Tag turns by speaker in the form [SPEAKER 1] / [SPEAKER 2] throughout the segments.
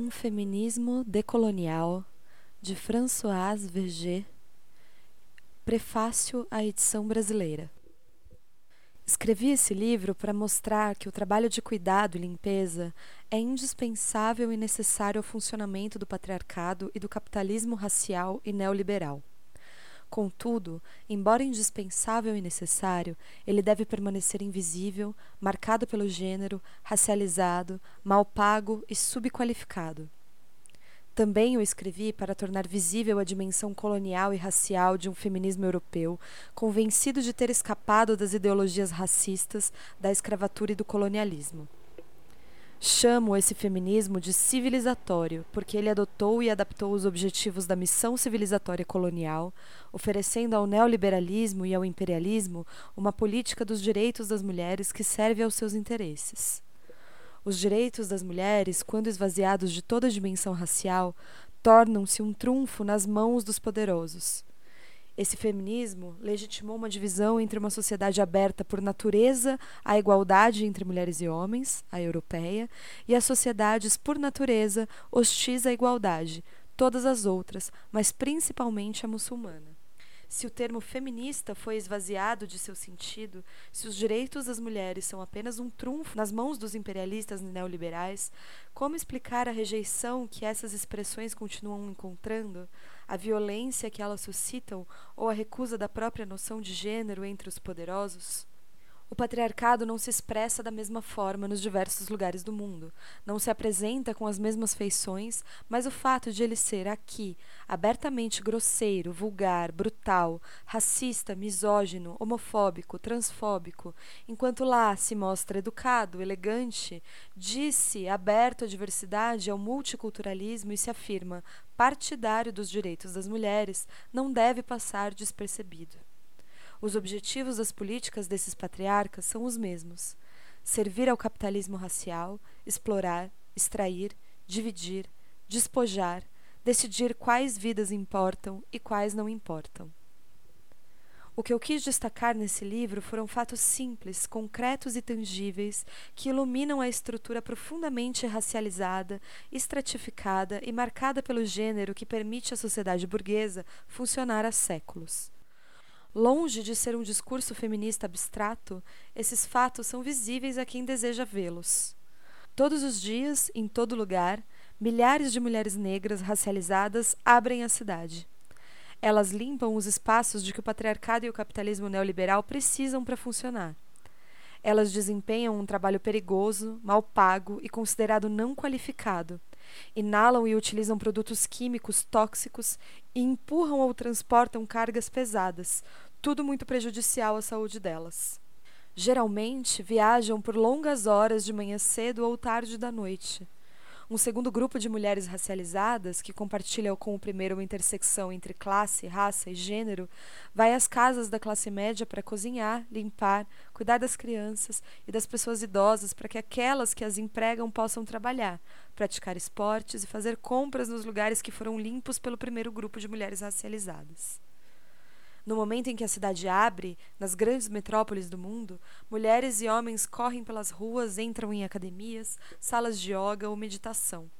[SPEAKER 1] Um feminismo decolonial de Françoise Verger. Prefácio à edição brasileira. Escrevi esse livro para mostrar que o trabalho de cuidado e limpeza é indispensável e necessário ao funcionamento do patriarcado e do capitalismo racial e neoliberal. Contudo, embora indispensável e necessário, ele deve permanecer invisível, marcado pelo gênero, racializado, mal pago e subqualificado. Também o escrevi para tornar visível a dimensão colonial e racial de um feminismo europeu, convencido de ter escapado das ideologias racistas, da escravatura e do colonialismo. Chamo esse feminismo de civilizatório, porque ele adotou e adaptou os objetivos da missão civilizatória colonial, oferecendo ao neoliberalismo e ao imperialismo uma política dos direitos das mulheres que serve aos seus interesses. Os direitos das mulheres, quando esvaziados de toda dimensão racial, tornam-se um trunfo nas mãos dos poderosos. Esse feminismo legitimou uma divisão entre uma sociedade aberta por natureza à igualdade entre mulheres e homens, a europeia, e as sociedades por natureza hostis à igualdade, todas as outras, mas principalmente a muçulmana. Se o termo feminista foi esvaziado de seu sentido, se os direitos das mulheres são apenas um trunfo nas mãos dos imperialistas neoliberais, como explicar a rejeição que essas expressões continuam encontrando, a violência que elas suscitam ou a recusa da própria noção de gênero entre os poderosos? O patriarcado não se expressa da mesma forma nos diversos lugares do mundo, não se apresenta com as mesmas feições, mas o fato de ele ser aqui abertamente grosseiro, vulgar, brutal, racista, misógino, homofóbico, transfóbico, enquanto lá se mostra educado, elegante, diz-se aberto à diversidade, ao multiculturalismo e se afirma partidário dos direitos das mulheres, não deve passar despercebido. Os objetivos das políticas desses patriarcas são os mesmos: servir ao capitalismo racial, explorar, extrair, dividir, despojar, decidir quais vidas importam e quais não importam. O que eu quis destacar nesse livro foram fatos simples, concretos e tangíveis que iluminam a estrutura profundamente racializada, estratificada e marcada pelo gênero que permite à sociedade burguesa funcionar há séculos. Longe de ser um discurso feminista abstrato, esses fatos são visíveis a quem deseja vê-los. Todos os dias, em todo lugar, milhares de mulheres negras racializadas abrem a cidade. Elas limpam os espaços de que o patriarcado e o capitalismo neoliberal precisam para funcionar. Elas desempenham um trabalho perigoso, mal pago e considerado não qualificado. Inalam e utilizam produtos químicos tóxicos e empurram ou transportam cargas pesadas, tudo muito prejudicial à saúde delas. Geralmente viajam por longas horas de manhã cedo ou tarde da noite. Um segundo grupo de mulheres racializadas, que compartilham com o primeiro uma intersecção entre classe, raça e gênero, vai às casas da classe média para cozinhar, limpar, cuidar das crianças e das pessoas idosas para que aquelas que as empregam possam trabalhar, praticar esportes e fazer compras nos lugares que foram limpos pelo primeiro grupo de mulheres racializadas. No momento em que a cidade abre, nas grandes metrópoles do mundo, mulheres e homens correm pelas ruas, entram em academias, salas de yoga ou meditação.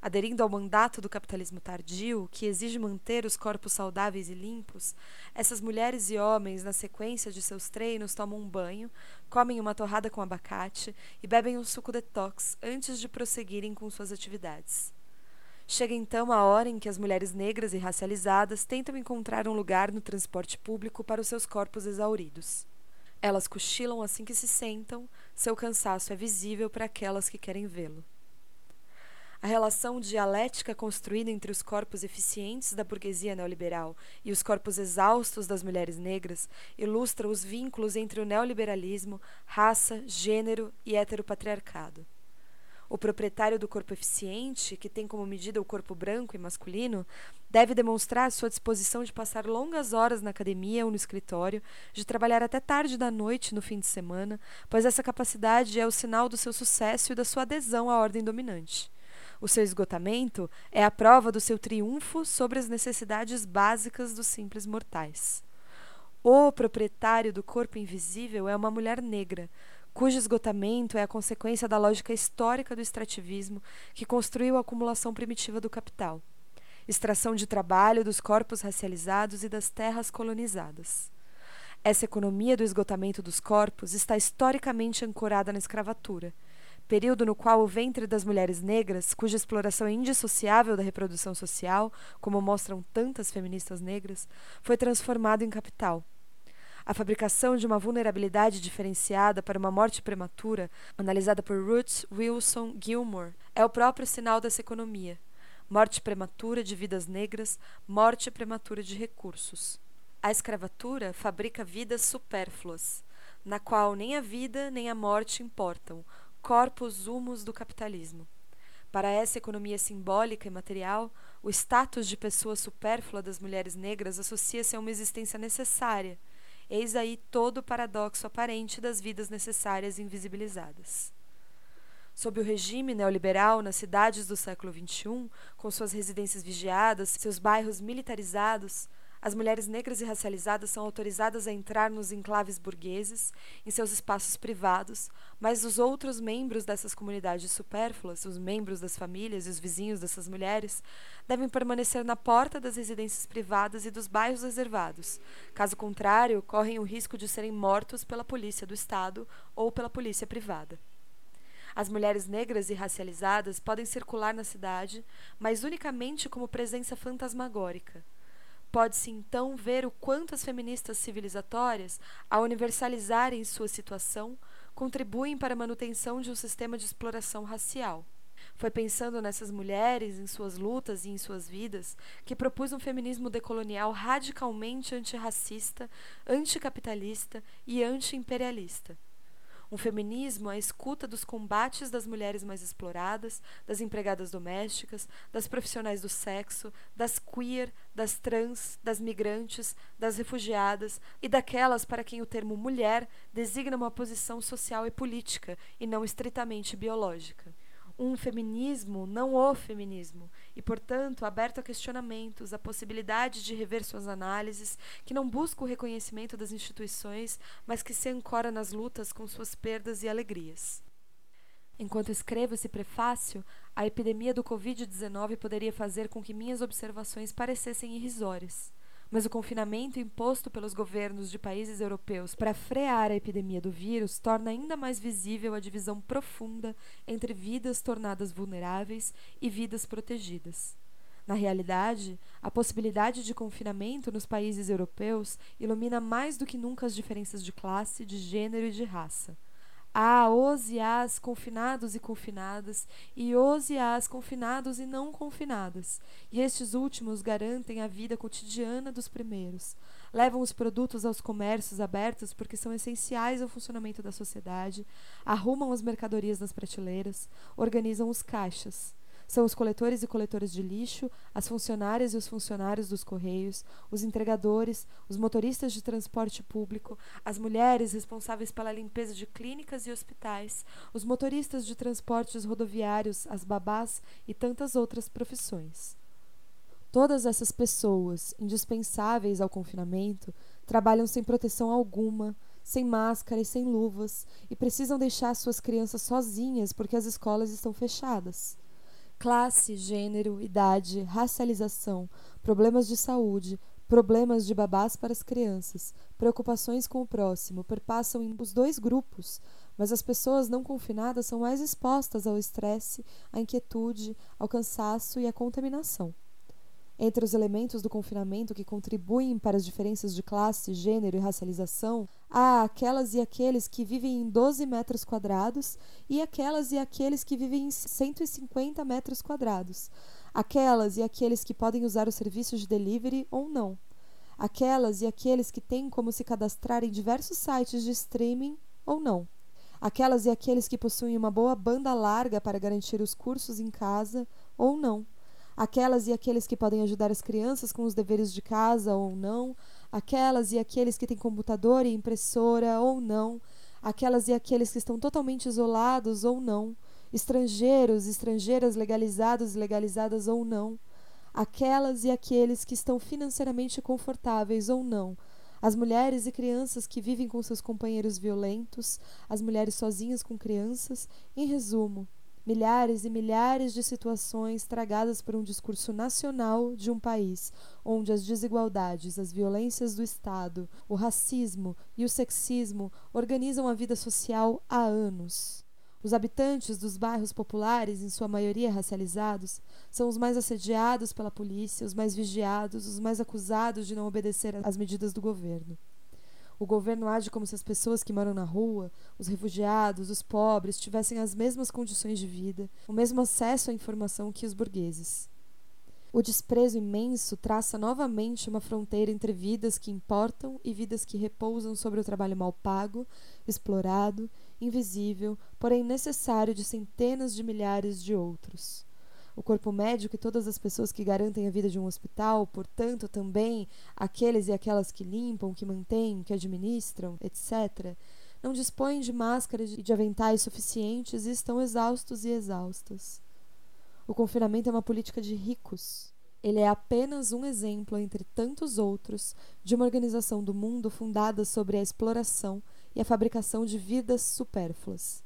[SPEAKER 1] Aderindo ao mandato do capitalismo tardio, que exige manter os corpos saudáveis e limpos, essas mulheres e homens, na sequência de seus treinos, tomam um banho, comem uma torrada com abacate e bebem um suco detox antes de prosseguirem com suas atividades. Chega então a hora em que as mulheres negras e racializadas tentam encontrar um lugar no transporte público para os seus corpos exauridos. Elas cochilam assim que se sentam, seu cansaço é visível para aquelas que querem vê-lo. A relação dialética construída entre os corpos eficientes da burguesia neoliberal e os corpos exaustos das mulheres negras ilustra os vínculos entre o neoliberalismo, raça, gênero e heteropatriarcado. O proprietário do corpo eficiente, que tem como medida o corpo branco e masculino, deve demonstrar sua disposição de passar longas horas na academia ou no escritório, de trabalhar até tarde da noite no fim de semana, pois essa capacidade é o sinal do seu sucesso e da sua adesão à ordem dominante. O seu esgotamento é a prova do seu triunfo sobre as necessidades básicas dos simples mortais. O proprietário do corpo invisível é uma mulher negra, cujo esgotamento é a consequência da lógica histórica do extrativismo que construiu a acumulação primitiva do capital, extração de trabalho dos corpos racializados e das terras colonizadas. Essa economia do esgotamento dos corpos está historicamente ancorada na escravatura, período no qual o ventre das mulheres negras, cuja exploração é indissociável da reprodução social, como mostram tantas feministas negras, foi transformado em capital a fabricação de uma vulnerabilidade diferenciada para uma morte prematura, analisada por Ruth Wilson Gilmore, é o próprio sinal dessa economia. Morte prematura de vidas negras, morte prematura de recursos. A escravatura fabrica vidas supérfluas, na qual nem a vida nem a morte importam, corpos humos do capitalismo. Para essa economia simbólica e material, o status de pessoa supérflua das mulheres negras associa-se a uma existência necessária, Eis aí todo o paradoxo aparente das vidas necessárias invisibilizadas. Sob o regime neoliberal, nas cidades do século XXI, com suas residências vigiadas, seus bairros militarizados, as mulheres negras e racializadas são autorizadas a entrar nos enclaves burgueses, em seus espaços privados, mas os outros membros dessas comunidades supérfluas, os membros das famílias e os vizinhos dessas mulheres, devem permanecer na porta das residências privadas e dos bairros reservados. Caso contrário, correm o risco de serem mortos pela polícia do Estado ou pela polícia privada. As mulheres negras e racializadas podem circular na cidade, mas unicamente como presença fantasmagórica. Pode-se então ver o quanto as feministas civilizatórias, ao universalizarem sua situação, contribuem para a manutenção de um sistema de exploração racial. Foi pensando nessas mulheres, em suas lutas e em suas vidas, que propus um feminismo decolonial radicalmente antirracista, anticapitalista e antiimperialista um feminismo à escuta dos combates das mulheres mais exploradas, das empregadas domésticas, das profissionais do sexo, das queer, das trans, das migrantes, das refugiadas e daquelas para quem o termo mulher designa uma posição social e política e não estritamente biológica um feminismo, não o feminismo, e, portanto, aberto a questionamentos, a possibilidade de rever suas análises, que não busca o reconhecimento das instituições, mas que se ancora nas lutas com suas perdas e alegrias. Enquanto escrevo esse prefácio, a epidemia do Covid-19 poderia fazer com que minhas observações parecessem irrisórias mas o confinamento imposto pelos governos de países europeus para frear a epidemia do vírus torna ainda mais visível a divisão profunda entre vidas tornadas vulneráveis e vidas protegidas. Na realidade, a possibilidade de confinamento nos países europeus ilumina mais do que nunca as diferenças de classe, de gênero e de raça. Há os e as confinados e confinadas, e os e as confinados e não confinadas, e estes últimos garantem a vida cotidiana dos primeiros. Levam os produtos aos comércios abertos porque são essenciais ao funcionamento da sociedade, arrumam as mercadorias nas prateleiras, organizam os caixas. São os coletores e coletoras de lixo, as funcionárias e os funcionários dos correios, os entregadores, os motoristas de transporte público, as mulheres responsáveis pela limpeza de clínicas e hospitais, os motoristas de transportes rodoviários, as babás e tantas outras profissões. Todas essas pessoas, indispensáveis ao confinamento, trabalham sem proteção alguma, sem máscara e sem luvas, e precisam deixar suas crianças sozinhas porque as escolas estão fechadas. Classe, gênero, idade, racialização, problemas de saúde, problemas de babás para as crianças, preocupações com o próximo perpassam os dois grupos, mas as pessoas não confinadas são mais expostas ao estresse, à inquietude, ao cansaço e à contaminação. Entre os elementos do confinamento que contribuem para as diferenças de classe, gênero e racialização, há aquelas e aqueles que vivem em 12 metros quadrados e aquelas e aqueles que vivem em 150 metros quadrados, aquelas e aqueles que podem usar o serviço de delivery ou não, aquelas e aqueles que têm como se cadastrar em diversos sites de streaming ou não, aquelas e aqueles que possuem uma boa banda larga para garantir os cursos em casa ou não aquelas e aqueles que podem ajudar as crianças com os deveres de casa ou não, aquelas e aqueles que têm computador e impressora ou não, aquelas e aqueles que estão totalmente isolados ou não, estrangeiros, estrangeiras legalizados e legalizadas ou não, aquelas e aqueles que estão financeiramente confortáveis ou não, as mulheres e crianças que vivem com seus companheiros violentos, as mulheres sozinhas com crianças, em resumo, milhares e milhares de situações tragadas por um discurso nacional de um país onde as desigualdades, as violências do Estado, o racismo e o sexismo organizam a vida social há anos. Os habitantes dos bairros populares, em sua maioria racializados, são os mais assediados pela polícia, os mais vigiados, os mais acusados de não obedecer às medidas do governo. O governo age como se as pessoas que moram na rua, os refugiados, os pobres, tivessem as mesmas condições de vida, o mesmo acesso à informação que os burgueses. O desprezo imenso traça novamente uma fronteira entre vidas que importam e vidas que repousam sobre o trabalho mal pago, explorado, invisível, porém necessário de centenas de milhares de outros. O corpo médico e todas as pessoas que garantem a vida de um hospital, portanto, também aqueles e aquelas que limpam, que mantêm, que administram, etc., não dispõem de máscaras e de aventais suficientes e estão exaustos e exaustas. O confinamento é uma política de ricos. Ele é apenas um exemplo, entre tantos outros, de uma organização do mundo fundada sobre a exploração e a fabricação de vidas supérfluas.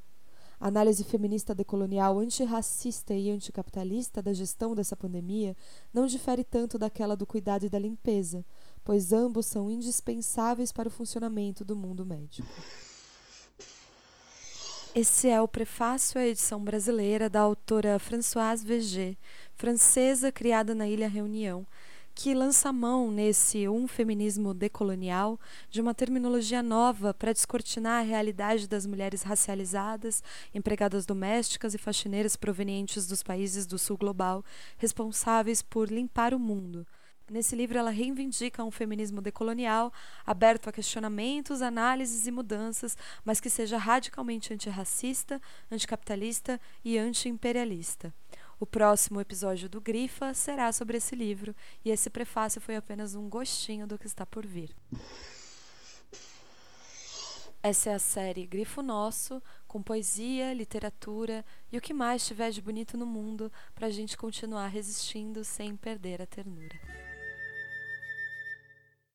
[SPEAKER 1] Análise feminista decolonial antirracista e anticapitalista da gestão dessa pandemia não difere tanto daquela do cuidado e da limpeza, pois ambos são indispensáveis para o funcionamento do mundo médico. Esse é o prefácio à edição brasileira da autora Françoise Veger, francesa criada na Ilha Reunião, que lança mão nesse um feminismo decolonial de uma terminologia nova para descortinar a realidade das mulheres racializadas, empregadas domésticas e faxineiras provenientes dos países do sul global, responsáveis por limpar o mundo Nesse livro, ela reivindica um feminismo decolonial, aberto a questionamentos, análises e mudanças, mas que seja radicalmente antirracista, anticapitalista e antiimperialista. O próximo episódio do Grifa será sobre esse livro, e esse prefácio foi apenas um gostinho do que está por vir. Essa é a série Grifo Nosso, com poesia, literatura e o que mais tiver de bonito no mundo para a gente continuar resistindo sem perder a ternura.